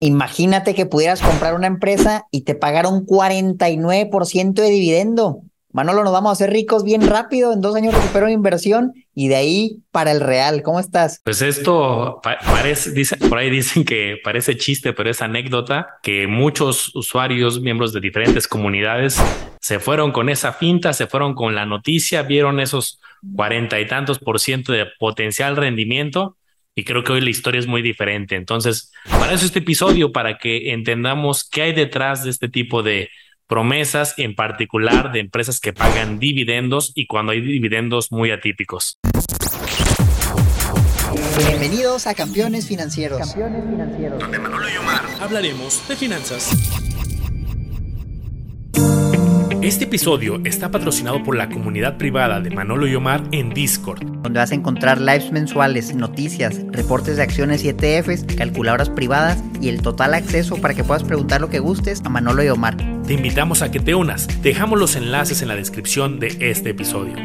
Imagínate que pudieras comprar una empresa y te pagaron 49% de dividendo. Manolo, nos vamos a hacer ricos bien rápido. En dos años recupero inversión y de ahí para el real. ¿Cómo estás? Pues esto parece, dice, por ahí dicen que parece chiste, pero es anécdota que muchos usuarios, miembros de diferentes comunidades, se fueron con esa finta, se fueron con la noticia, vieron esos cuarenta y tantos por ciento de potencial rendimiento. Y creo que hoy la historia es muy diferente. Entonces, para eso este episodio, para que entendamos qué hay detrás de este tipo de promesas, en particular de empresas que pagan dividendos y cuando hay dividendos muy atípicos. Bienvenidos a Campeones Financieros. Campeones Financieros. Donde Manolo y Omar hablaremos de finanzas. Este episodio está patrocinado por la comunidad privada de Manolo y Omar en Discord, donde vas a encontrar lives mensuales, noticias, reportes de acciones y ETFs, calculadoras privadas y el total acceso para que puedas preguntar lo que gustes a Manolo y Omar. Te invitamos a que te unas. Dejamos los enlaces en la descripción de este episodio.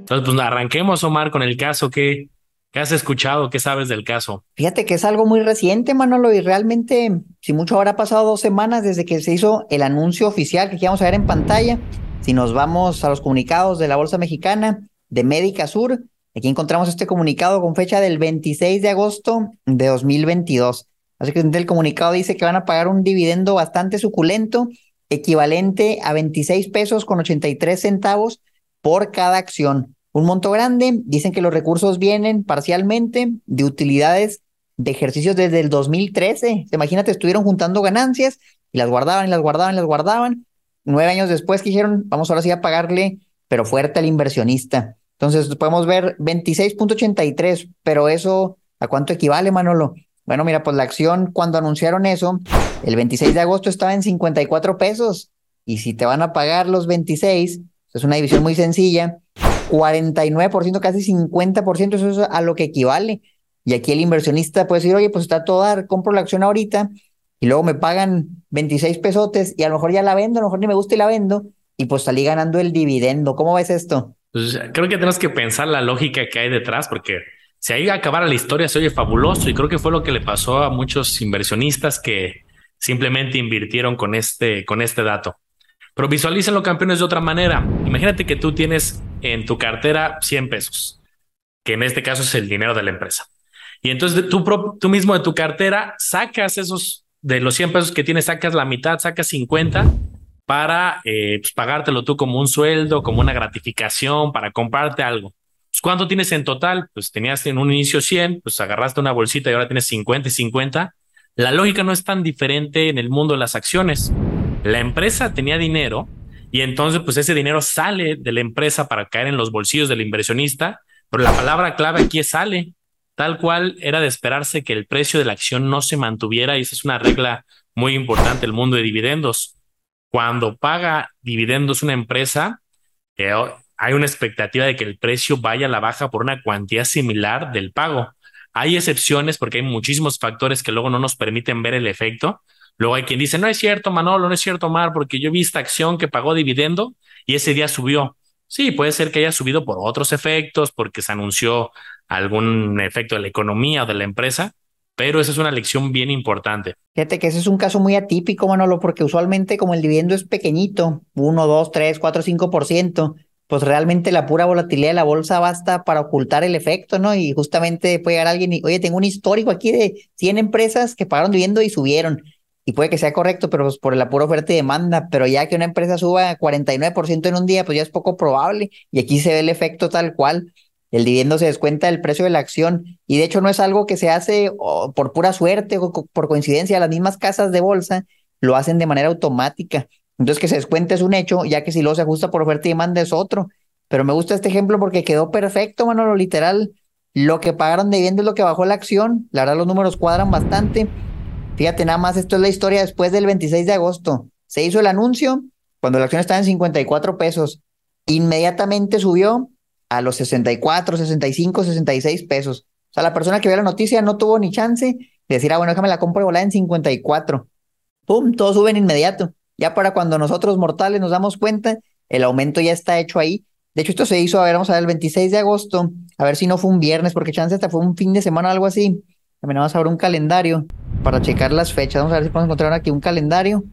Entonces, pues arranquemos, Omar, con el caso que ¿Qué has escuchado? ¿Qué sabes del caso? Fíjate que es algo muy reciente, Manolo, y realmente, si mucho habrá pasado dos semanas desde que se hizo el anuncio oficial que aquí vamos a ver en pantalla. Si nos vamos a los comunicados de la Bolsa Mexicana, de Médica Sur, aquí encontramos este comunicado con fecha del 26 de agosto de 2022. Así que el comunicado dice que van a pagar un dividendo bastante suculento, equivalente a 26 pesos con 83 centavos por cada acción. Un monto grande, dicen que los recursos vienen parcialmente de utilidades de ejercicios desde el 2013. Imagínate, estuvieron juntando ganancias y las guardaban y las guardaban y las guardaban. Nueve años después que dijeron, vamos ahora sí a pagarle, pero fuerte al inversionista. Entonces podemos ver 26.83, pero eso, ¿a cuánto equivale, Manolo? Bueno, mira, pues la acción cuando anunciaron eso, el 26 de agosto estaba en 54 pesos. Y si te van a pagar los 26, es una división muy sencilla, 49%, casi 50%, eso es a lo que equivale. Y aquí el inversionista puede decir, oye, pues está todo dar, compro la acción ahorita y luego me pagan 26 pesotes y a lo mejor ya la vendo, a lo mejor ni me gusta y la vendo y pues salí ganando el dividendo. ¿Cómo ves esto? Pues creo que tenemos que pensar la lógica que hay detrás porque si ahí acabara la historia se oye fabuloso y creo que fue lo que le pasó a muchos inversionistas que simplemente invirtieron con este, con este dato. Pero visualicen los campeones de otra manera. Imagínate que tú tienes en tu cartera 100 pesos, que en este caso es el dinero de la empresa. Y entonces tú, tú mismo de tu cartera sacas esos, de los 100 pesos que tienes, sacas la mitad, sacas 50 para eh, pues, pagártelo tú como un sueldo, como una gratificación, para comprarte algo. Pues, ¿Cuánto tienes en total? Pues tenías en un inicio 100, pues agarraste una bolsita y ahora tienes 50 y 50. La lógica no es tan diferente en el mundo de las acciones. La empresa tenía dinero y entonces pues ese dinero sale de la empresa para caer en los bolsillos del inversionista, pero la palabra clave aquí es sale. Tal cual era de esperarse que el precio de la acción no se mantuviera y esa es una regla muy importante el mundo de dividendos. Cuando paga dividendos una empresa, eh, hay una expectativa de que el precio vaya a la baja por una cuantía similar del pago. Hay excepciones porque hay muchísimos factores que luego no nos permiten ver el efecto, Luego hay quien dice, no es cierto, Manolo, no es cierto, Mar, porque yo vi esta acción que pagó dividendo y ese día subió. Sí, puede ser que haya subido por otros efectos, porque se anunció algún efecto de la economía o de la empresa, pero esa es una lección bien importante. Fíjate que ese es un caso muy atípico, Manolo, porque usualmente como el dividendo es pequeñito, 1, 2, 3, 4, 5%, pues realmente la pura volatilidad de la bolsa basta para ocultar el efecto, ¿no? Y justamente puede llegar alguien y, oye, tengo un histórico aquí de 100 empresas que pagaron dividendo y subieron y puede que sea correcto, pero pues por la pura oferta y demanda, pero ya que una empresa suba 49% en un día, pues ya es poco probable y aquí se ve el efecto tal cual. El dividendo se descuenta del precio de la acción y de hecho no es algo que se hace por pura suerte o por coincidencia, las mismas casas de bolsa lo hacen de manera automática. Entonces que se descuente es un hecho, ya que si lo se ajusta por oferta y demanda es otro. Pero me gusta este ejemplo porque quedó perfecto, mano, lo literal. Lo que pagaron de dividendo es lo que bajó la acción. La verdad los números cuadran bastante Fíjate, nada más, esto es la historia después del 26 de agosto. Se hizo el anuncio cuando la acción estaba en 54 pesos. Inmediatamente subió a los 64, 65, 66 pesos. O sea, la persona que vio la noticia no tuvo ni chance de decir, ah, bueno, déjame la compro y volar en 54. ¡Pum! Todo sube en inmediato. Ya para cuando nosotros mortales nos damos cuenta, el aumento ya está hecho ahí. De hecho, esto se hizo, a ver, vamos a ver, el 26 de agosto, a ver si no fue un viernes, porque chance hasta fue un fin de semana o algo así. También vamos a ver un calendario para checar las fechas. Vamos a ver si podemos encontrar aquí un calendario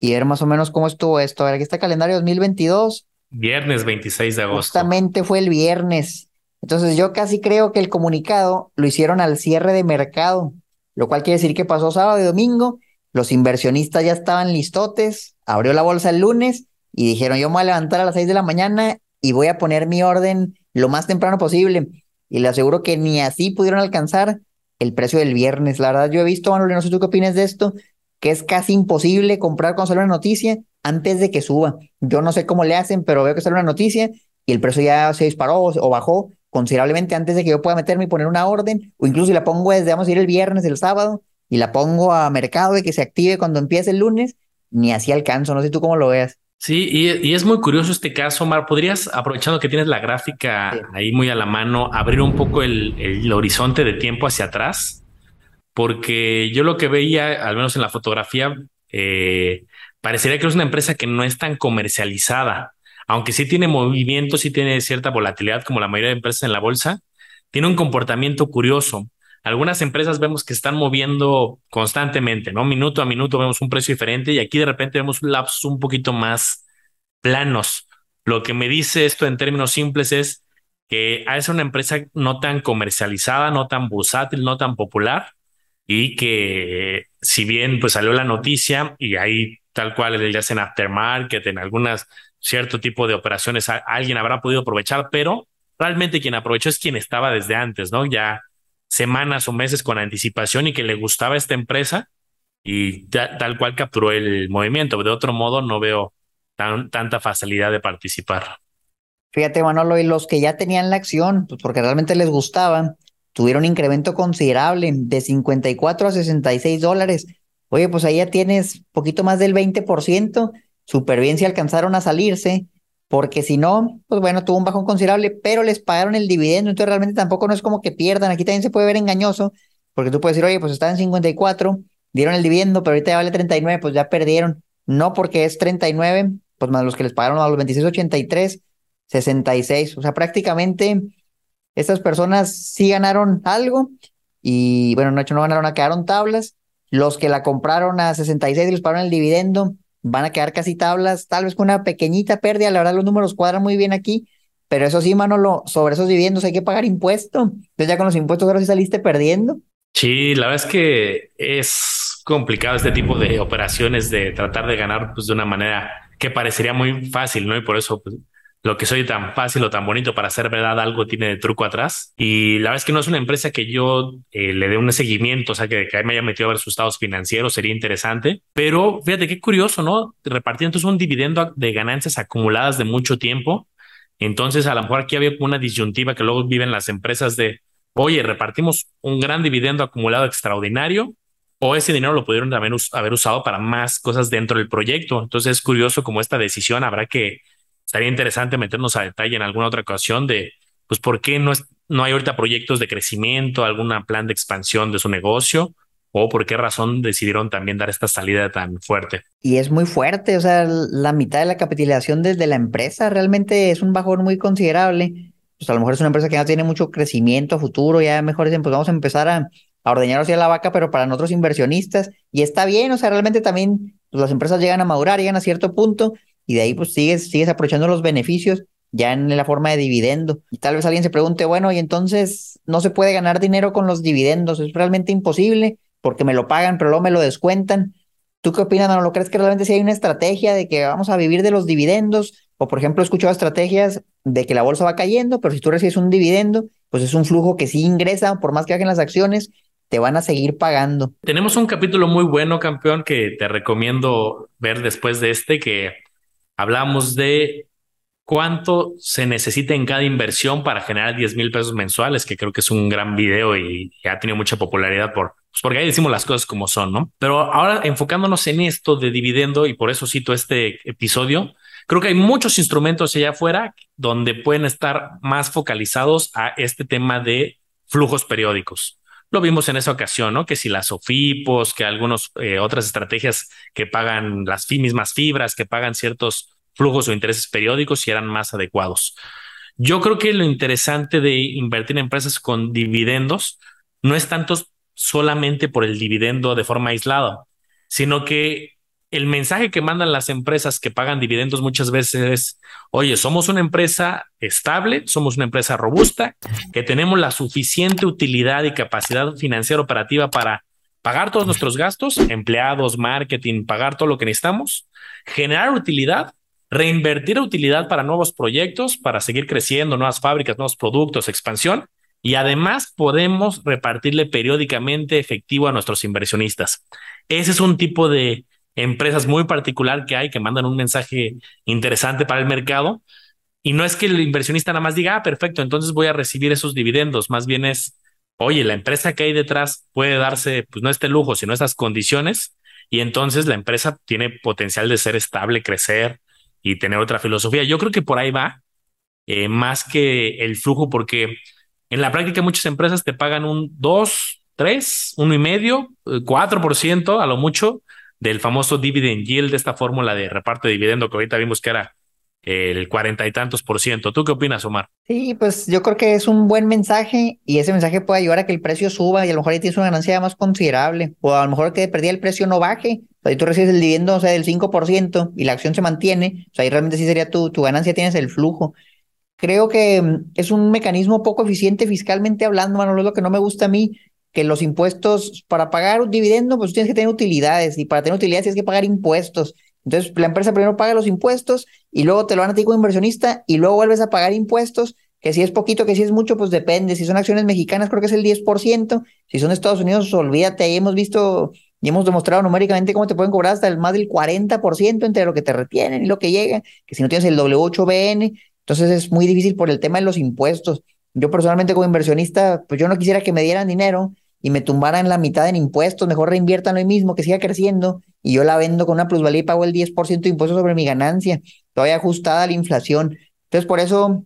y ver más o menos cómo estuvo esto. A ver, aquí está el calendario 2022. Viernes 26 de agosto. Justamente fue el viernes. Entonces yo casi creo que el comunicado lo hicieron al cierre de mercado, lo cual quiere decir que pasó sábado y domingo, los inversionistas ya estaban listotes, abrió la bolsa el lunes y dijeron, yo me voy a levantar a las 6 de la mañana y voy a poner mi orden lo más temprano posible. Y le aseguro que ni así pudieron alcanzar el precio del viernes. La verdad, yo he visto, Manuel, no sé tú qué opinas de esto, que es casi imposible comprar cuando sale una noticia antes de que suba. Yo no sé cómo le hacen, pero veo que sale una noticia y el precio ya se disparó o bajó considerablemente antes de que yo pueda meterme y poner una orden, o incluso si la pongo desde, vamos a ir el viernes, el sábado, y la pongo a mercado y que se active cuando empiece el lunes, ni así alcanzo. No sé tú cómo lo veas. Sí, y, es muy curioso este caso, Mar. ¿Podrías, aprovechando que tienes la gráfica ahí muy a la mano, abrir un poco el, horizonte de tiempo hacia atrás? Porque yo lo que veía, al menos en la fotografía, eh, parecería que es una empresa que no es tan comercializada, aunque sí tiene movimiento, sí tiene cierta volatilidad como la mayoría de empresas en la bolsa, tiene un comportamiento curioso. Algunas empresas vemos que están moviendo constantemente, ¿no? Minuto a minuto vemos un precio diferente y aquí de repente vemos lapsos un poquito más planos. Lo que me dice esto en términos simples es que es una empresa no tan comercializada, no tan bursátil, no tan popular y que si bien pues salió la noticia y ahí tal cual ya sea en aftermarket, en algunas cierto tipo de operaciones alguien habrá podido aprovechar, pero realmente quien aprovechó es quien estaba desde antes, ¿no? Ya semanas o meses con anticipación y que le gustaba esta empresa y tal cual capturó el movimiento. De otro modo, no veo tan, tanta facilidad de participar. Fíjate, Manolo, y los que ya tenían la acción, pues porque realmente les gustaba, tuvieron un incremento considerable de 54 a 66 dólares. Oye, pues ahí ya tienes poquito más del 20%, súper bien alcanzaron a salirse porque si no, pues bueno, tuvo un bajón considerable, pero les pagaron el dividendo, entonces realmente tampoco no es como que pierdan, aquí también se puede ver engañoso, porque tú puedes decir, oye, pues está en 54, dieron el dividendo, pero ahorita ya vale 39, pues ya perdieron, no porque es 39, pues más los que les pagaron a los 26.83, 66, o sea, prácticamente estas personas sí ganaron algo, y bueno, no no ganaron, quedaron tablas, los que la compraron a 66 y les pagaron el dividendo, van a quedar casi tablas, tal vez con una pequeñita pérdida, la verdad los números cuadran muy bien aquí, pero eso sí, Manolo, sobre esos dividendos hay que pagar impuesto, entonces ya con los impuestos ahora sí saliste perdiendo. Sí, la verdad es que es complicado este tipo de operaciones de tratar de ganar pues, de una manera que parecería muy fácil, ¿no? Y por eso pues, lo que soy tan fácil o tan bonito para ser verdad, algo tiene de truco atrás. Y la verdad es que no es una empresa que yo eh, le dé un seguimiento, o sea, que, que me haya metido a ver sus estados financieros sería interesante. Pero fíjate qué curioso, ¿no? Repartiendo entonces un dividendo de ganancias acumuladas de mucho tiempo. Entonces, a lo mejor aquí había una disyuntiva que luego viven las empresas de, oye, repartimos un gran dividendo acumulado extraordinario o ese dinero lo pudieron haber, haber usado para más cosas dentro del proyecto. Entonces, es curioso como esta decisión habrá que estaría interesante meternos a detalle en alguna otra ocasión de, pues, por qué no, es, no hay ahorita proyectos de crecimiento, algún plan de expansión de su negocio o por qué razón decidieron también dar esta salida tan fuerte. Y es muy fuerte, o sea, la mitad de la capitalización desde la empresa realmente es un bajón muy considerable. Pues a lo mejor es una empresa que no tiene mucho crecimiento futuro, ya mejor dicen, pues vamos a empezar a, a ordeñar hacia la vaca, pero para nosotros inversionistas, y está bien, o sea, realmente también pues, las empresas llegan a madurar, llegan a cierto punto, y de ahí pues sigues, sigues aprovechando los beneficios ya en la forma de dividendo. Y tal vez alguien se pregunte, bueno, y entonces no se puede ganar dinero con los dividendos, es realmente imposible porque me lo pagan, pero luego me lo descuentan. ¿Tú qué opinas, ¿No crees que realmente si hay una estrategia de que vamos a vivir de los dividendos? O por ejemplo, he escuchado estrategias de que la bolsa va cayendo, pero si tú recibes un dividendo, pues es un flujo que sí ingresa, por más que hagan las acciones, te van a seguir pagando. Tenemos un capítulo muy bueno, campeón, que te recomiendo ver después de este, que hablamos de cuánto se necesita en cada inversión para generar 10 mil pesos mensuales, que creo que es un gran video y, ha tenido mucha popularidad por, pues porque ahí decimos las cosas como son, ¿no? Pero ahora enfocándonos en esto de dividendo y por eso cito este episodio, creo que hay muchos instrumentos allá afuera donde pueden estar más focalizados a este tema de flujos periódicos. Lo vimos en esa ocasión, ¿no? Que si las OFIPOS, que algunas eh, otras estrategias que pagan las mismas fibras, que pagan ciertos flujos o intereses periódicos si eran más adecuados. Yo creo que lo interesante de invertir en empresas con dividendos no es tanto solamente por el dividendo de forma aislada, sino que el mensaje que mandan las empresas que pagan dividendos muchas veces es, oye, somos una empresa estable, somos una empresa robusta, que tenemos la suficiente utilidad y capacidad financiera operativa para pagar todos nuestros gastos, empleados, marketing, pagar todo lo que necesitamos, generar utilidad, reinvertir utilidad para nuevos proyectos, para seguir creciendo, nuevas fábricas, nuevos productos, expansión. Y además podemos repartirle periódicamente efectivo a nuestros inversionistas. Ese es un tipo de empresas muy particular que hay que mandan un mensaje interesante para el mercado. Y no es que el inversionista nada más diga, ah, perfecto, entonces voy a recibir esos dividendos. Más bien es, oye, la empresa que hay detrás puede darse, pues no este lujo, sino esas condiciones. Y entonces la empresa tiene potencial de ser estable, crecer y tener otra filosofía. Yo creo que por ahí va, eh, más que el flujo, porque en la práctica muchas empresas te pagan un 2, 3, uno y medio, 4% eh, a lo mucho del famoso dividend yield, de esta fórmula de reparto de dividendo que ahorita vimos que era el cuarenta y tantos por ciento. ¿Tú qué opinas, Omar? Sí, pues yo creo que es un buen mensaje y ese mensaje puede ayudar a que el precio suba y a lo mejor ahí tienes una ganancia más considerable o a lo mejor que perdía el precio no baje. O sea, tú recibes el dividendo, o sea, del 5% y la acción se mantiene, o sea, ahí realmente sí sería tu, tu ganancia, tienes el flujo. Creo que mm, es un mecanismo poco eficiente fiscalmente hablando, Manolo, es lo que no me gusta a mí, que los impuestos, para pagar un dividendo, pues tienes que tener utilidades y para tener utilidades tienes que pagar impuestos. Entonces, la empresa primero paga los impuestos y luego te lo van a ti como inversionista y luego vuelves a pagar impuestos, que si es poquito, que si es mucho, pues depende. Si son acciones mexicanas, creo que es el 10%. Si son de Estados Unidos, olvídate, ahí hemos visto y hemos demostrado numéricamente cómo te pueden cobrar hasta el más del 40% entre lo que te retienen y lo que llega, que si no tienes el W8BN, entonces es muy difícil por el tema de los impuestos. Yo personalmente como inversionista, pues yo no quisiera que me dieran dinero y me tumbaran la mitad en impuestos, mejor reinviertan lo mismo, que siga creciendo y yo la vendo con una plusvalía y pago el 10% de impuestos sobre mi ganancia, todavía ajustada a la inflación. Entonces, por eso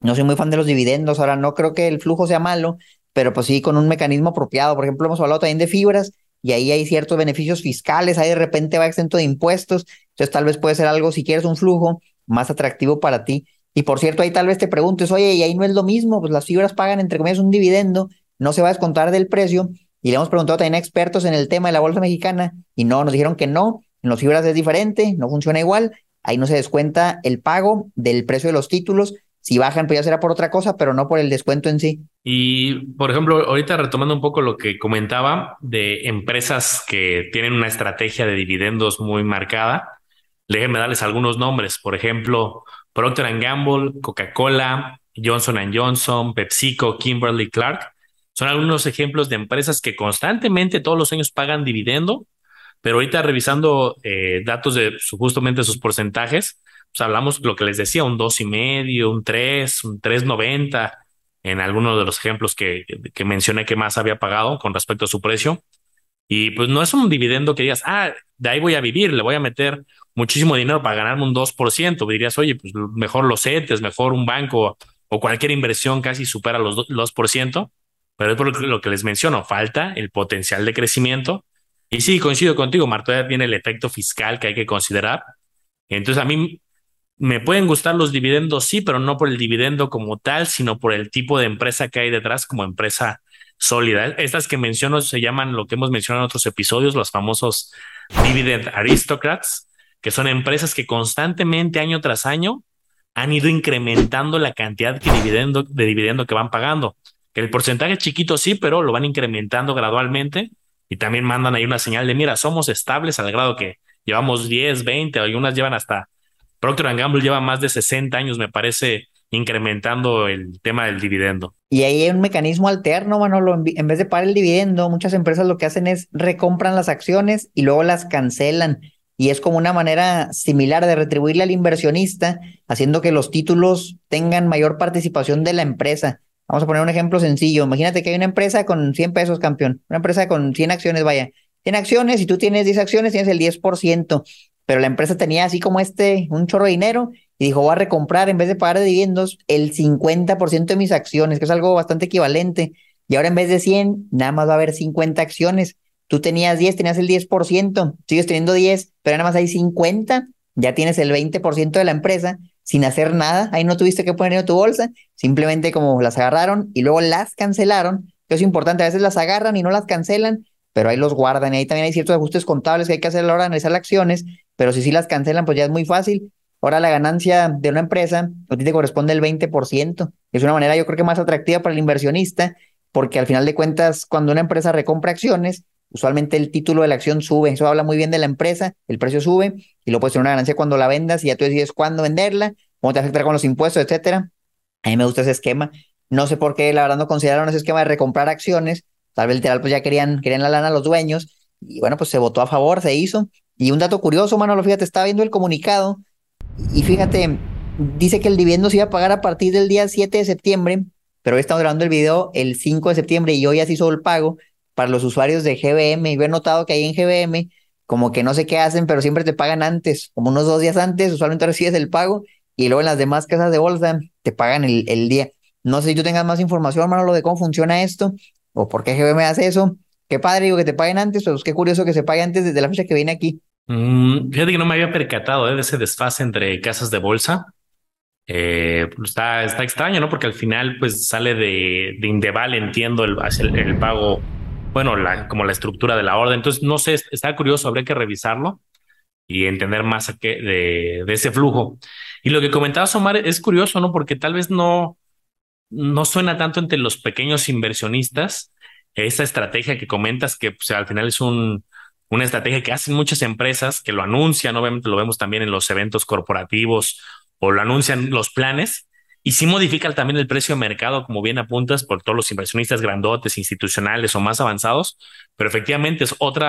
no soy muy fan de los dividendos. Ahora, no creo que el flujo sea malo, pero pues sí con un mecanismo apropiado. Por ejemplo, hemos hablado también de fibras y ahí hay ciertos beneficios fiscales, ahí de repente va exento de impuestos. Entonces, tal vez puede ser algo, si quieres un flujo más atractivo para ti. Y por cierto, ahí tal vez te preguntes, oye, y ahí no es lo mismo, pues las fibras pagan entre comillas un dividendo no se va a descontar del precio. Y le hemos preguntado también a expertos en el tema de la bolsa mexicana y no, nos dijeron que no, en los fibras es diferente, no funciona igual, ahí no se descuenta el pago del precio de los títulos, si bajan pues ya será por otra cosa, pero no por el descuento en sí. Y, por ejemplo, ahorita retomando un poco lo que comentaba de empresas que tienen una estrategia de dividendos muy marcada, déjenme darles algunos nombres, por ejemplo, Procter Gamble, Coca-Cola, Johnson Johnson, PepsiCo, Kimberly Clark, son algunos ejemplos de empresas que constantemente todos los años pagan dividendo, pero ahorita revisando eh, datos de justamente sus porcentajes, pues hablamos lo que les decía, un dos y medio, un 3, un 3.90 en algunos de los ejemplos que, que mencioné que más había pagado con respecto a su precio. Y pues no es un dividendo que digas, ah, de ahí voy a vivir, le voy a meter muchísimo dinero para ganarme un 2%. Dirías, oye, pues mejor los CETES, mejor un banco o cualquier inversión casi supera los 2%. Pero es por lo que les menciono, falta el potencial de crecimiento. Y sí, coincido contigo, Marta, tiene el efecto fiscal que hay que considerar. Entonces, a mí me pueden gustar los dividendos, sí, pero no por el dividendo como tal, sino por el tipo de empresa que hay detrás como empresa sólida. Estas que menciono se llaman lo que hemos mencionado en otros episodios, los famosos dividend aristocrats, que son empresas que constantemente, año tras año, han ido incrementando la cantidad de dividendo, de dividendo que van pagando. El porcentaje es chiquito, sí, pero lo van incrementando gradualmente y también mandan ahí una señal de, mira, somos estables al grado que llevamos 10, 20, algunas llevan hasta, Procter Gamble lleva más de 60 años, me parece, incrementando el tema del dividendo. Y ahí hay un mecanismo alterno, Manolo, en vez de pagar el dividendo, muchas empresas lo que hacen es recompran las acciones y luego las cancelan. Y es como una manera similar de retribuirle al inversionista, haciendo que los títulos tengan mayor participación de la empresa. Vamos a poner un ejemplo sencillo. Imagínate que hay una empresa con 100 pesos, campeón. Una empresa con 100 acciones, vaya. 100 acciones, y tú tienes 10 acciones, tienes el 10%. Pero la empresa tenía así como este, un chorro de dinero, y dijo, voy a recomprar, en vez de pagar de dividendos, el 50% de mis acciones, que es algo bastante equivalente. Y ahora en vez de 100, nada más va a haber 50 acciones. Tú tenías 10, tenías el 10%, sigues teniendo 10, pero nada más hay 50. ya tienes el 20% de la empresa sin hacer nada, ahí no tuviste que poner en tu bolsa, simplemente como las agarraron y luego las cancelaron, que es importante, a veces las agarran y no las cancelan, pero ahí los guardan y ahí también hay ciertos ajustes contables que hay que hacer a la hora de analizar las acciones, pero si sí las cancelan, pues ya es muy fácil. Ahora la ganancia de una empresa a ti te corresponde el 20%. Es una manera yo creo que más atractiva para el inversionista, porque al final de cuentas, cuando una empresa recompra acciones, usualmente el título de la acción sube. Eso habla muy bien de la empresa, el precio sube y lo puedes tener una ganancia cuando la vendas y ya tú decides cuándo venderla, cómo te afectará con los impuestos, etcétera. A mí me gusta ese esquema. No sé por qué, la verdad, no consideraron ese esquema de recomprar acciones. Tal vez literal, pues ya querían, querían la lana a los dueños. Y bueno, pues se votó a favor, se hizo. Y un dato curioso, Manolo, fíjate, estaba viendo el comunicado y fíjate, dice que el dividendo se iba a pagar a partir del día 7 de septiembre, pero hoy estamos grabando el video el 5 de septiembre y hoy ya se hizo el pago para los usuarios de GBM. Y he notado que ahí en GBM, como que no sé qué hacen, pero siempre te pagan antes, como unos dos días antes, usualmente recibes el pago y luego en las demás casas de bolsa te pagan el, día. No sé si tú tengas más información, Manolo, de cómo funciona esto o por qué GBM hace eso. Qué padre, digo, que te paguen antes, pero qué curioso que se pague antes desde la fecha que viene aquí. Mm, fíjate que no me había percatado ¿eh? de ese desfase entre casas de bolsa. Eh, pues está, está extraño, ¿no? Porque al final, pues sale de, de Indeval, entiendo, el, el, pago, bueno, la, como la estructura de la orden. Entonces, no sé, está curioso, habría que revisarlo y entender más a qué, de, ese flujo. Y lo que comentaba Omar es curioso, ¿no? Porque tal vez no, no suena tanto entre los pequeños inversionistas esa estrategia que comentas, que pues, al final es un, una estrategia que hacen muchas empresas, que lo anuncian, obviamente lo vemos también en los eventos corporativos o lo anuncian los planes, y sí modifican también el precio de mercado, como bien apuntas, por todos los inversionistas grandotes, institucionales o más avanzados, pero efectivamente es otro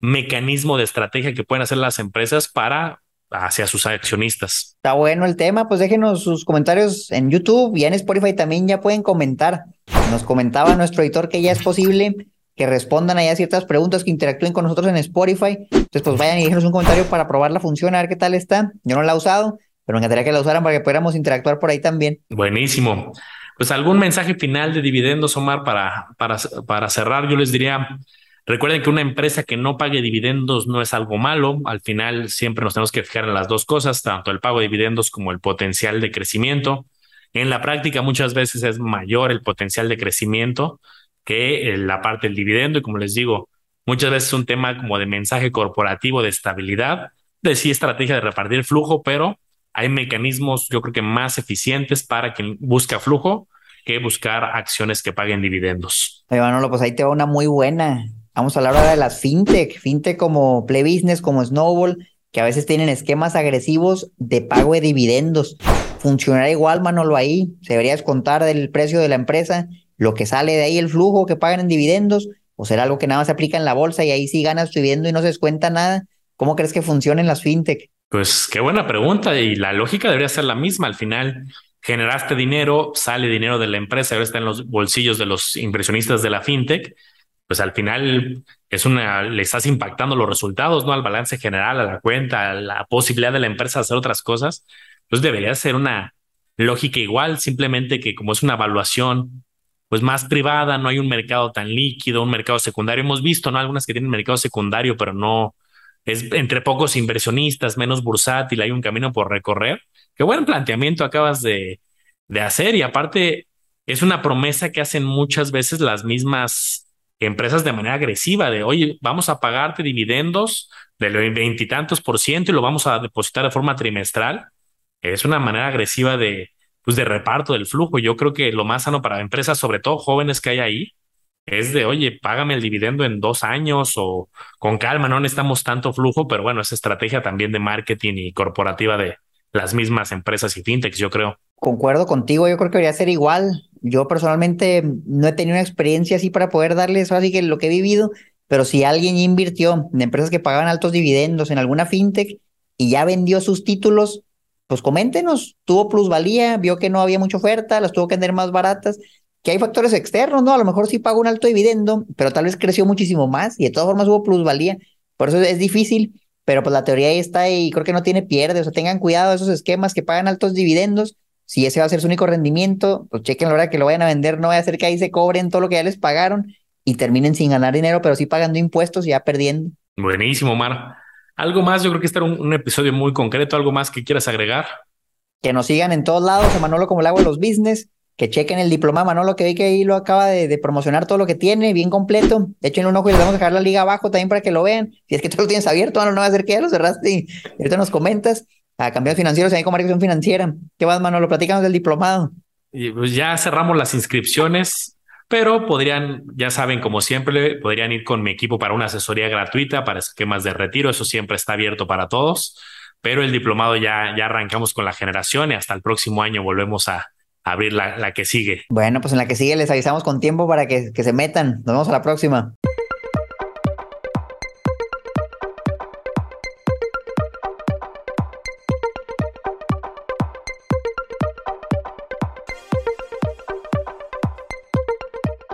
mecanismo de estrategia que pueden hacer las empresas para hacia sus accionistas. Está bueno el tema, pues déjenos sus comentarios en YouTube y en Spotify también ya pueden comentar. Nos comentaba nuestro editor que ya es posible que respondan ahí a ciertas preguntas, que interactúen con nosotros en Spotify. Entonces, pues vayan y déjenos un comentario para probar la función, a ver qué tal está. Yo no la he usado, pero me encantaría que la usaran para que pudiéramos interactuar por ahí también. Buenísimo. Pues algún mensaje final de dividendos, Omar, para, para, para cerrar, yo les diría, recuerden que una empresa que no pague dividendos no es algo malo. Al final siempre nos tenemos que fijar en las dos cosas, tanto el pago de dividendos como el potencial de crecimiento. En la práctica muchas veces es mayor el potencial de crecimiento que eh, la parte del dividendo. Y como les digo, muchas veces es un tema como de mensaje corporativo, de estabilidad, de sí estrategia de repartir flujo, pero hay mecanismos, yo creo que más eficientes para quien busca flujo que buscar acciones que paguen dividendos. Oye, Manolo, pues ahí te va una muy buena. Vamos a hablar ahora de las fintech, fintech como Play Business, como Snowball, que a veces tienen esquemas agresivos de pago de dividendos. Funcionará igual, Manolo, ahí. Se debería descontar del precio de la empresa lo que sale de ahí, el flujo que pagan en dividendos, o será algo que nada más se aplica en la bolsa y ahí sí ganas tu y no se descuenta nada. ¿Cómo crees que funcionen las fintech? Pues qué buena pregunta y la lógica debería ser la misma. Al final generaste dinero, sale dinero de la empresa, ahora está en los bolsillos de los inversionistas de la fintech. Pues al final es una, le estás impactando los resultados, ¿no? Al balance general, a la cuenta, a la posibilidad de la empresa de hacer otras cosas. Pues debería ser una lógica igual, simplemente que como es una evaluación pues más privada, no hay un mercado tan líquido, un mercado secundario. Hemos visto, ¿no? Algunas que tienen mercado secundario, pero no es entre pocos inversionistas, menos bursátil, hay un camino por recorrer. Qué buen planteamiento acabas de, de hacer y aparte es una promesa que hacen muchas veces las mismas empresas de manera agresiva de, oye, vamos a pagarte dividendos del veintitantos por ciento y lo vamos a depositar de forma trimestral. Es una manera agresiva de, pues de reparto del flujo. Yo creo que lo más sano para empresas, sobre todo jóvenes que hay ahí, es de, oye, págame el dividendo en dos años o con calma, no necesitamos tanto flujo, pero bueno, es estrategia también de marketing y corporativa de las mismas empresas y fintechs, yo creo. Concuerdo contigo, yo creo que debería ser igual. Yo personalmente no he tenido una experiencia así para poder darles así que lo que he vivido, pero si alguien invirtió en empresas que pagaban altos dividendos en alguna fintech y ya vendió sus títulos, pues coméntenos, tuvo plusvalía, vio que no había mucha oferta, las tuvo que vender más baratas, que hay factores externos, ¿no? A lo mejor sí pagó un alto dividendo, pero tal vez creció muchísimo más y de todas formas hubo plusvalía. Por eso es difícil, pero pues la teoría ahí está y creo que no tiene pierde. O sea, tengan cuidado de esos esquemas que pagan altos dividendos. Si ese va a ser su único rendimiento, pues chequen la hora que lo vayan a vender, no vaya a ser que ahí se cobren todo lo que ya les pagaron y terminen sin ganar dinero, pero sí pagando impuestos y ya perdiendo. Buenísimo, Mar. Algo más, yo creo que este era un, episodio muy concreto, algo más que quieras agregar. Que nos sigan en todos lados, a Manolo como el agua de los business, que chequen el diploma Manolo, que vi que ahí lo acaba de, promocionar todo lo que tiene, bien completo. Échenle un ojo y les vamos a dejar la liga abajo también para que lo vean. Si es que tú lo tienes abierto, no, no va a ser que ya lo cerraste y ahorita nos comentas. A cambios financieros, ahí con marcación financiera. ¿Qué más, Manolo? Platícanos del diplomado. Pues ya cerramos las inscripciones pero podrían, ya saben, como siempre, podrían ir con mi equipo para una asesoría gratuita para esquemas de retiro. Eso siempre está abierto para todos. Pero el diplomado ya, ya arrancamos con la generación y hasta el próximo año volvemos a, abrir la, la, que sigue. Bueno, pues en la que sigue les avisamos con tiempo para que, que se metan. Nos vemos a la próxima.